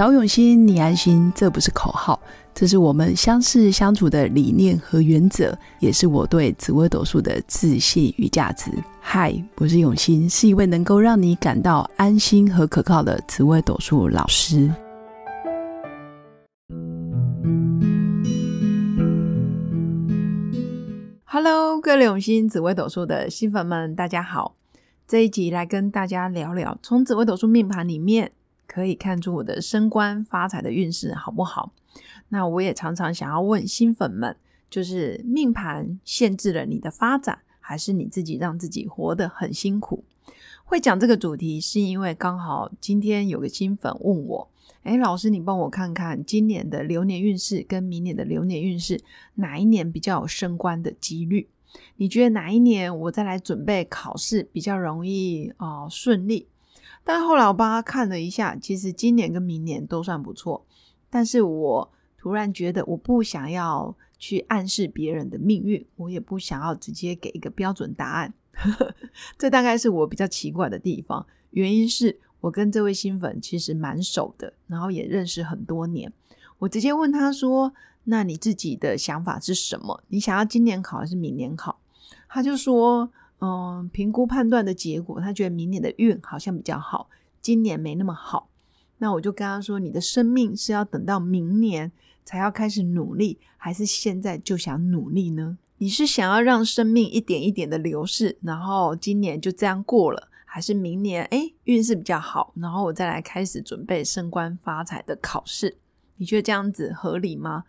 找永新，你安心，这不是口号，这是我们相识相处的理念和原则，也是我对紫微斗数的自信与价值。嗨，我是永新，是一位能够让你感到安心和可靠的紫微斗数老师。Hello，各位永新紫微斗数的新粉们，大家好。这一集来跟大家聊聊，从紫微斗数命盘里面。可以看出我的升官发财的运势好不好？那我也常常想要问新粉们，就是命盘限制了你的发展，还是你自己让自己活得很辛苦？会讲这个主题，是因为刚好今天有个新粉问我，哎，老师，你帮我看看今年的流年运势跟明年的流年运势，哪一年比较有升官的几率？你觉得哪一年我再来准备考试比较容易啊顺利？但后来我帮他看了一下，其实今年跟明年都算不错。但是我突然觉得，我不想要去暗示别人的命运，我也不想要直接给一个标准答案。这大概是我比较奇怪的地方。原因是我跟这位新粉其实蛮熟的，然后也认识很多年。我直接问他说：“那你自己的想法是什么？你想要今年考还是明年考？”他就说。嗯，评估判断的结果，他觉得明年的运好像比较好，今年没那么好。那我就跟他说：“你的生命是要等到明年才要开始努力，还是现在就想努力呢？你是想要让生命一点一点的流逝，然后今年就这样过了，还是明年哎运势比较好，然后我再来开始准备升官发财的考试？你觉得这样子合理吗？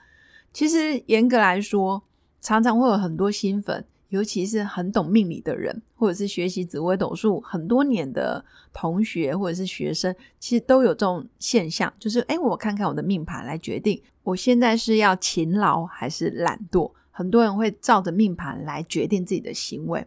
其实严格来说，常常会有很多新粉。”尤其是很懂命理的人，或者是学习紫微斗数很多年的同学或者是学生，其实都有这种现象，就是哎，我看看我的命盘来决定，我现在是要勤劳还是懒惰。很多人会照着命盘来决定自己的行为。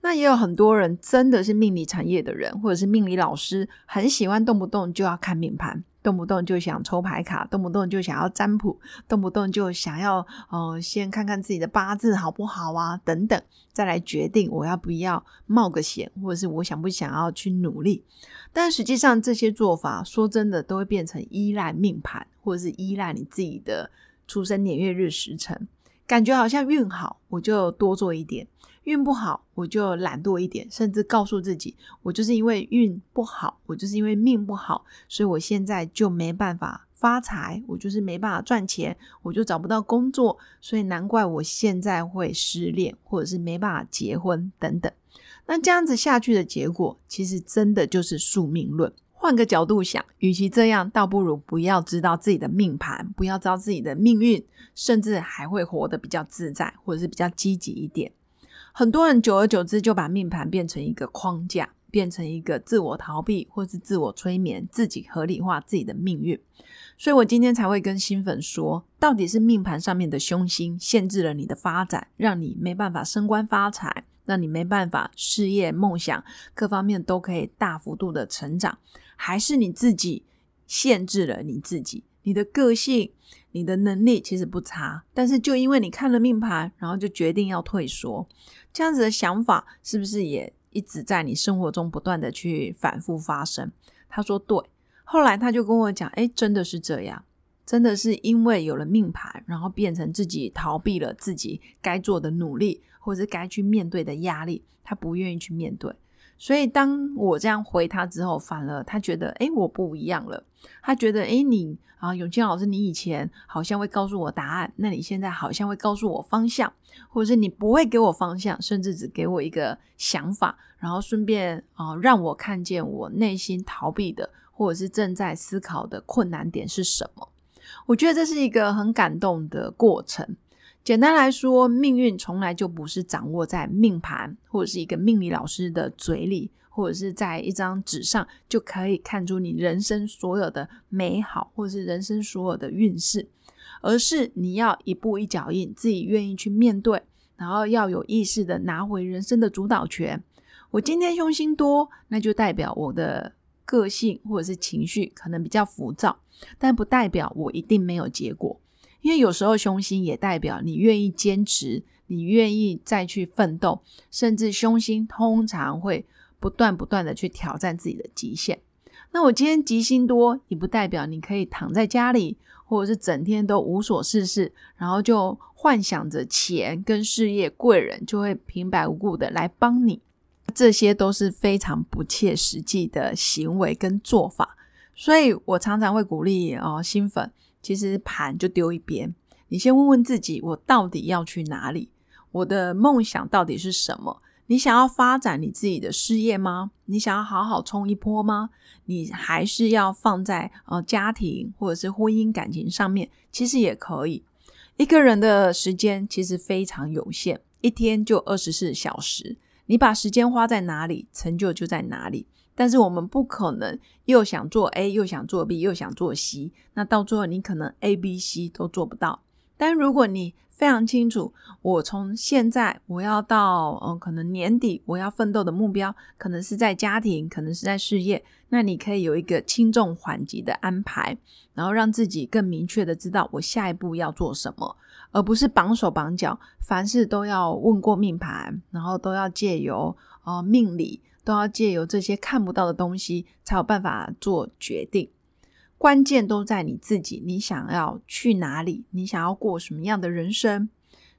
那也有很多人真的是命理产业的人，或者是命理老师，很喜欢动不动就要看命盘。动不动就想抽牌卡，动不动就想要占卜，动不动就想要呃先看看自己的八字好不好啊，等等，再来决定我要不要冒个险，或者是我想不想要去努力。但实际上这些做法，说真的，都会变成依赖命盘，或者是依赖你自己的出生年月日时辰，感觉好像运好，我就多做一点。运不好，我就懒惰一点，甚至告诉自己，我就是因为运不好，我就是因为命不好，所以我现在就没办法发财，我就是没办法赚钱，我就找不到工作，所以难怪我现在会失恋，或者是没办法结婚等等。那这样子下去的结果，其实真的就是宿命论。换个角度想，与其这样，倒不如不要知道自己的命盘，不要知道自己的命运，甚至还会活得比较自在，或者是比较积极一点。很多人久而久之就把命盘变成一个框架，变成一个自我逃避或是自我催眠，自己合理化自己的命运。所以我今天才会跟新粉说，到底是命盘上面的凶星限制了你的发展，让你没办法升官发财，让你没办法事业梦想各方面都可以大幅度的成长，还是你自己限制了你自己？你的个性、你的能力其实不差，但是就因为你看了命盘，然后就决定要退缩。这样子的想法是不是也一直在你生活中不断的去反复发生？他说对，后来他就跟我讲，哎，真的是这样，真的是因为有了命盘，然后变成自己逃避了自己该做的努力，或者是该去面对的压力，他不愿意去面对。所以当我这样回他之后，反而他觉得，哎，我不一样了。他觉得，哎，你啊，永清老师，你以前好像会告诉我答案，那你现在好像会告诉我方向，或者是你不会给我方向，甚至只给我一个想法，然后顺便啊，让我看见我内心逃避的，或者是正在思考的困难点是什么。我觉得这是一个很感动的过程。简单来说，命运从来就不是掌握在命盘或者是一个命理老师的嘴里，或者是在一张纸上就可以看出你人生所有的美好，或者是人生所有的运势，而是你要一步一脚印，自己愿意去面对，然后要有意识的拿回人生的主导权。我今天凶心多，那就代表我的个性或者是情绪可能比较浮躁，但不代表我一定没有结果。因为有时候凶星也代表你愿意坚持，你愿意再去奋斗，甚至凶星通常会不断不断的去挑战自己的极限。那我今天吉星多，也不代表你可以躺在家里，或者是整天都无所事事，然后就幻想着钱跟事业贵人就会平白无故的来帮你。这些都是非常不切实际的行为跟做法。所以我常常会鼓励哦，新粉，其实盘就丢一边，你先问问自己，我到底要去哪里？我的梦想到底是什么？你想要发展你自己的事业吗？你想要好好冲一波吗？你还是要放在呃家庭或者是婚姻感情上面？其实也可以。一个人的时间其实非常有限，一天就二十四小时，你把时间花在哪里，成就就在哪里。但是我们不可能又想做 A，又想做 B，又想做 C，那到最后你可能 A、B、C 都做不到。但如果你非常清楚，我从现在我要到嗯，可能年底我要奋斗的目标，可能是在家庭，可能是在事业，那你可以有一个轻重缓急的安排，然后让自己更明确的知道我下一步要做什么，而不是绑手绑脚，凡事都要问过命盘，然后都要借由呃命理。都要借由这些看不到的东西，才有办法做决定。关键都在你自己，你想要去哪里？你想要过什么样的人生？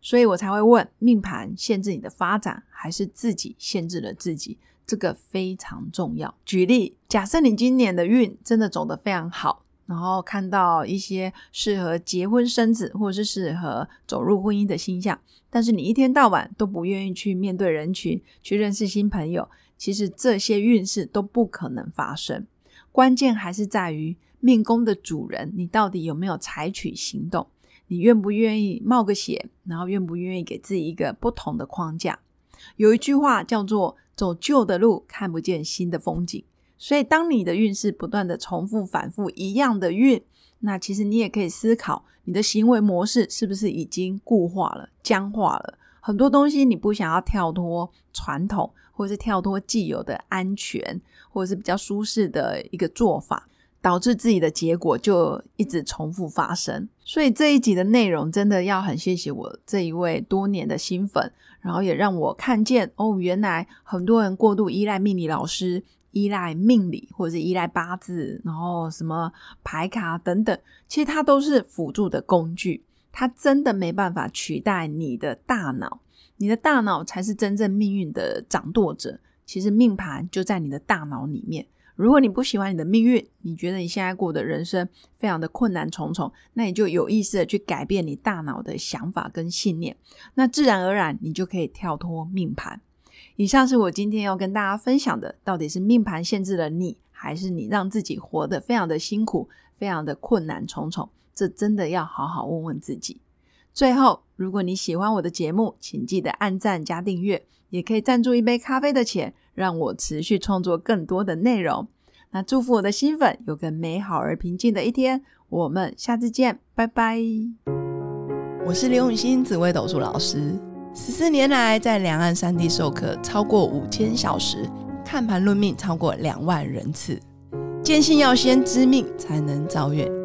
所以我才会问：命盘限制你的发展，还是自己限制了自己？这个非常重要。举例，假设你今年的运真的走得非常好，然后看到一些适合结婚生子，或者是适合走入婚姻的星象，但是你一天到晚都不愿意去面对人群，去认识新朋友。其实这些运势都不可能发生，关键还是在于命宫的主人，你到底有没有采取行动？你愿不愿意冒个险？然后愿不愿意给自己一个不同的框架？有一句话叫做“走旧的路，看不见新的风景”。所以，当你的运势不断的重复、反复一样的运，那其实你也可以思考，你的行为模式是不是已经固化了、僵化了？很多东西你不想要跳脱传统。或者是跳脱既有的安全，或者是比较舒适的一个做法，导致自己的结果就一直重复发生。所以这一集的内容真的要很谢谢我这一位多年的新粉，然后也让我看见哦，原来很多人过度依赖命理老师、依赖命理，或者是依赖八字，然后什么牌卡等等，其实它都是辅助的工具，它真的没办法取代你的大脑。你的大脑才是真正命运的掌舵者。其实命盘就在你的大脑里面。如果你不喜欢你的命运，你觉得你现在过的人生非常的困难重重，那你就有意识的去改变你大脑的想法跟信念，那自然而然你就可以跳脱命盘。以上是我今天要跟大家分享的，到底是命盘限制了你，还是你让自己活得非常的辛苦，非常的困难重重？这真的要好好问问自己。最后，如果你喜欢我的节目，请记得按赞加订阅，也可以赞助一杯咖啡的钱，让我持续创作更多的内容。那祝福我的新粉有个美好而平静的一天，我们下次见，拜拜。我是刘永新紫微斗数老师，十四年来在两岸三地授课超过五千小时，看盘论命超过两万人次，坚信要先知命才能造运，